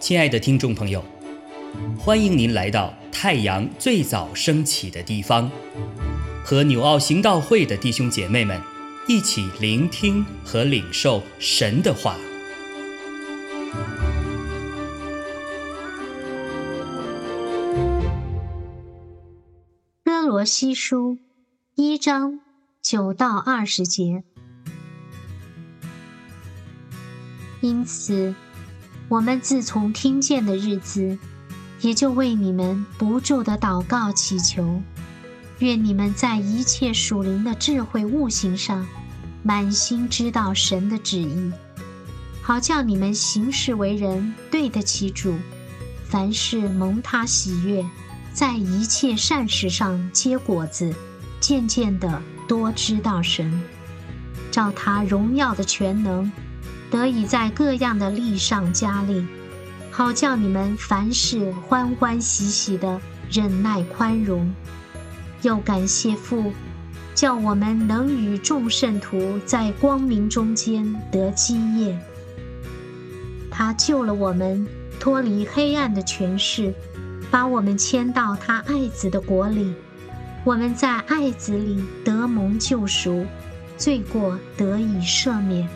亲爱的听众朋友，欢迎您来到太阳最早升起的地方，和纽奥行道会的弟兄姐妹们一起聆听和领受神的话。哥罗西书一章九到二十节，因此。我们自从听见的日子，也就为你们不住的祷告祈求，愿你们在一切属灵的智慧悟性上，满心知道神的旨意，好叫你们行事为人对得起主，凡事蒙他喜悦，在一切善事上结果子，渐渐的多知道神，照他荣耀的全能。得以在各样的力上加力，好叫你们凡事欢欢喜喜的忍耐宽容。又感谢父，叫我们能与众圣徒在光明中间得基业。他救了我们，脱离黑暗的权势，把我们迁到他爱子的国里。我们在爱子里得蒙救赎，罪过得以赦免。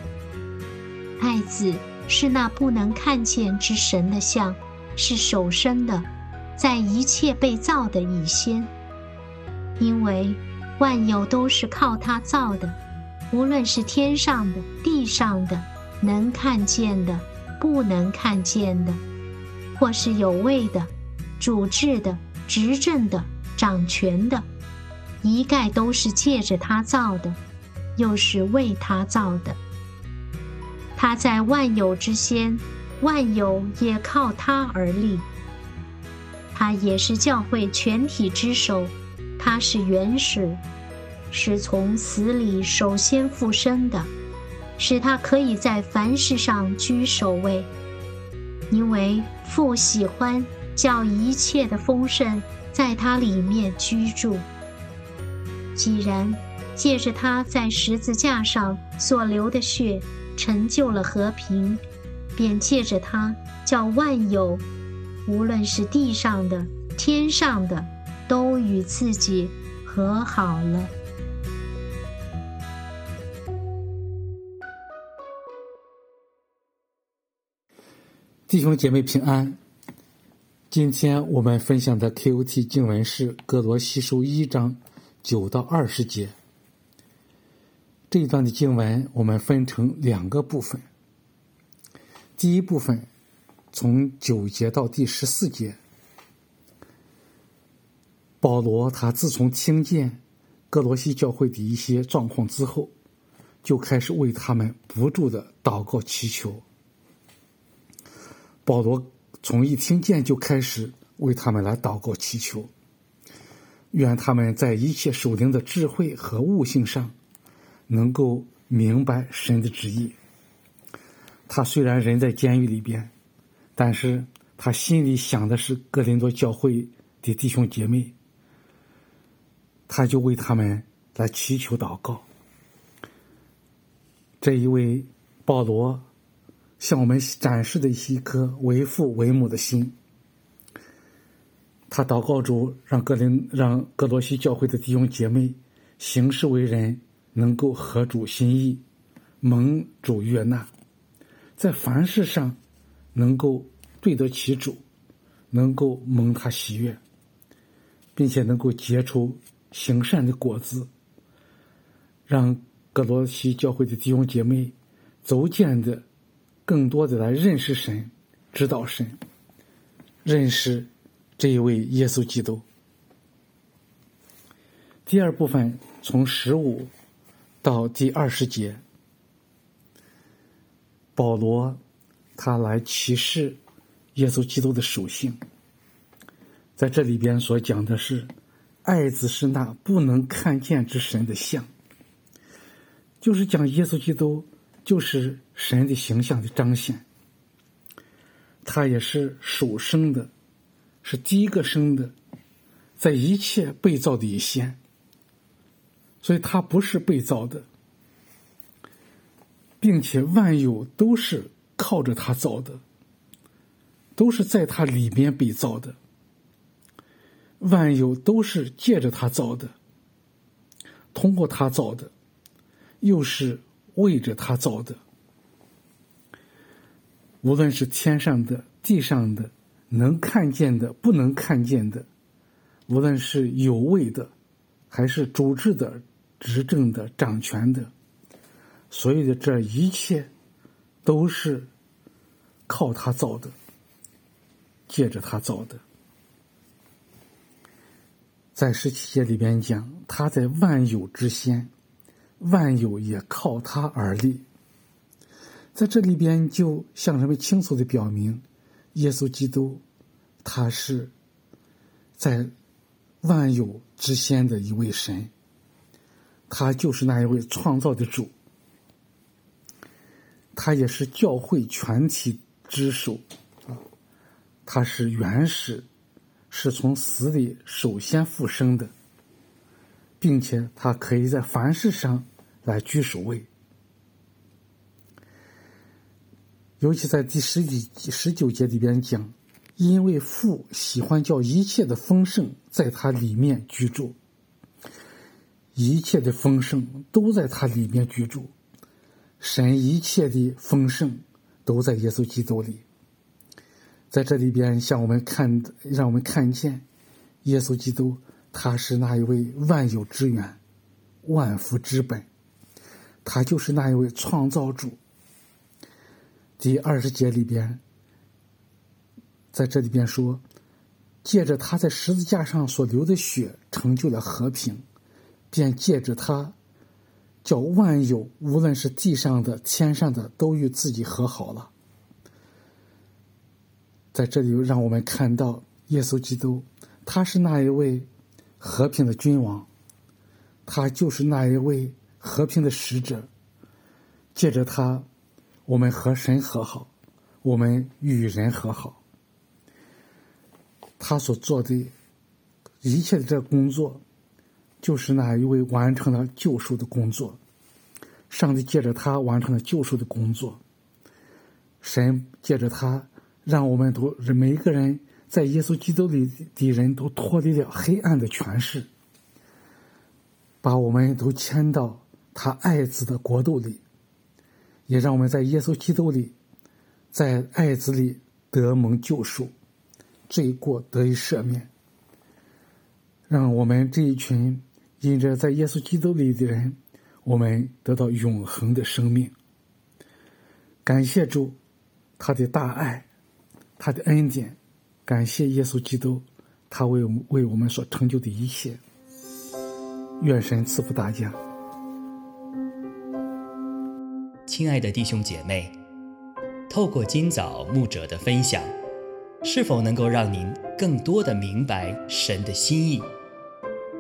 爱子是那不能看见之神的像，是首生的，在一切被造的以先。因为万有都是靠他造的，无论是天上的、地上的，能看见的、不能看见的，或是有位的、主治的、执政的、掌权的，一概都是借着他造的，又是为他造的。他在万有之先，万有也靠他而立。他也是教会全体之首，他是原始，是从死里首先复生的，使他可以在凡事上居首位。因为父喜欢叫一切的丰盛在他里面居住。既然借着他在十字架上所流的血。成就了和平，便借着他叫万有，无论是地上的、天上的，都与自己和好了。弟兄姐妹平安。今天我们分享的 KOT 经文是《哥罗西书》一章九到二十节。这一段的经文，我们分成两个部分。第一部分，从九节到第十四节，保罗他自从听见哥罗西教会的一些状况之后，就开始为他们不住的祷告祈求。保罗从一听见就开始为他们来祷告祈求，愿他们在一切属灵的智慧和悟性上。能够明白神的旨意。他虽然人在监狱里边，但是他心里想的是哥林多教会的弟兄姐妹，他就为他们来祈求祷告。这一位保罗向我们展示的一颗为父为母的心。他祷告主，让哥林让哥罗西教会的弟兄姐妹行事为人。能够合主心意，蒙主悦纳，在凡事上能够对得起主，能够蒙他喜悦，并且能够结出行善的果子，让格罗西教会的弟兄姐妹逐渐的更多的来认识神，知道神，认识这一位耶稣基督。第二部分从十五。到第二十节，保罗他来启示耶稣基督的属性，在这里边所讲的是，爱子是那不能看见之神的像，就是讲耶稣基督就是神的形象的彰显，他也是首生的，是第一个生的，在一切被造的以先。所以他不是被造的，并且万有都是靠着他造的，都是在他里面被造的。万有都是借着他造的，通过他造的，又是为着他造的。无论是天上的、地上的，能看见的、不能看见的，无论是有位的，还是主治的、执政的、掌权的，所有的这一切，都是靠他造的，借着他造的。在十七节里边讲，他在万有之先，万有也靠他而立。在这里边，就向人们清楚的表明，耶稣基督，他是在万有之先的一位神，他就是那一位创造的主，他也是教会全体之首啊，他是原始。是从死里首先复生的，并且他可以在凡事上来居首位。尤其在第十几十九节里边讲，因为父喜欢叫一切的丰盛在他里面居住，一切的丰盛都在他里面居住，神一切的丰盛都在耶稣基督里。在这里边，向我们看，让我们看见，耶稣基督，他是那一位万有之源、万福之本，他就是那一位创造主。第二十节里边，在这里边说，借着他在十字架上所流的血，成就了和平，便借着他，叫万有，无论是地上的、天上的，都与自己和好了。在这里，让我们看到耶稣基督，他是那一位和平的君王，他就是那一位和平的使者。借着他，我们和神和好，我们与人和好。他所做的一切的这工作，就是那一位完成了救赎的工作。上帝借着他完成了救赎的工作，神借着他。让我们都每一个人在耶稣基督里的人都脱离了黑暗的权势，把我们都迁到他爱子的国度里，也让我们在耶稣基督里，在爱子里得蒙救赎，罪过得以赦免，让我们这一群因着在耶稣基督里的人，我们得到永恒的生命。感谢主，他的大爱。他的恩典，感谢耶稣基督，他为我们为我们所成就的一切。愿神赐福大家。亲爱的弟兄姐妹，透过今早牧者的分享，是否能够让您更多的明白神的心意，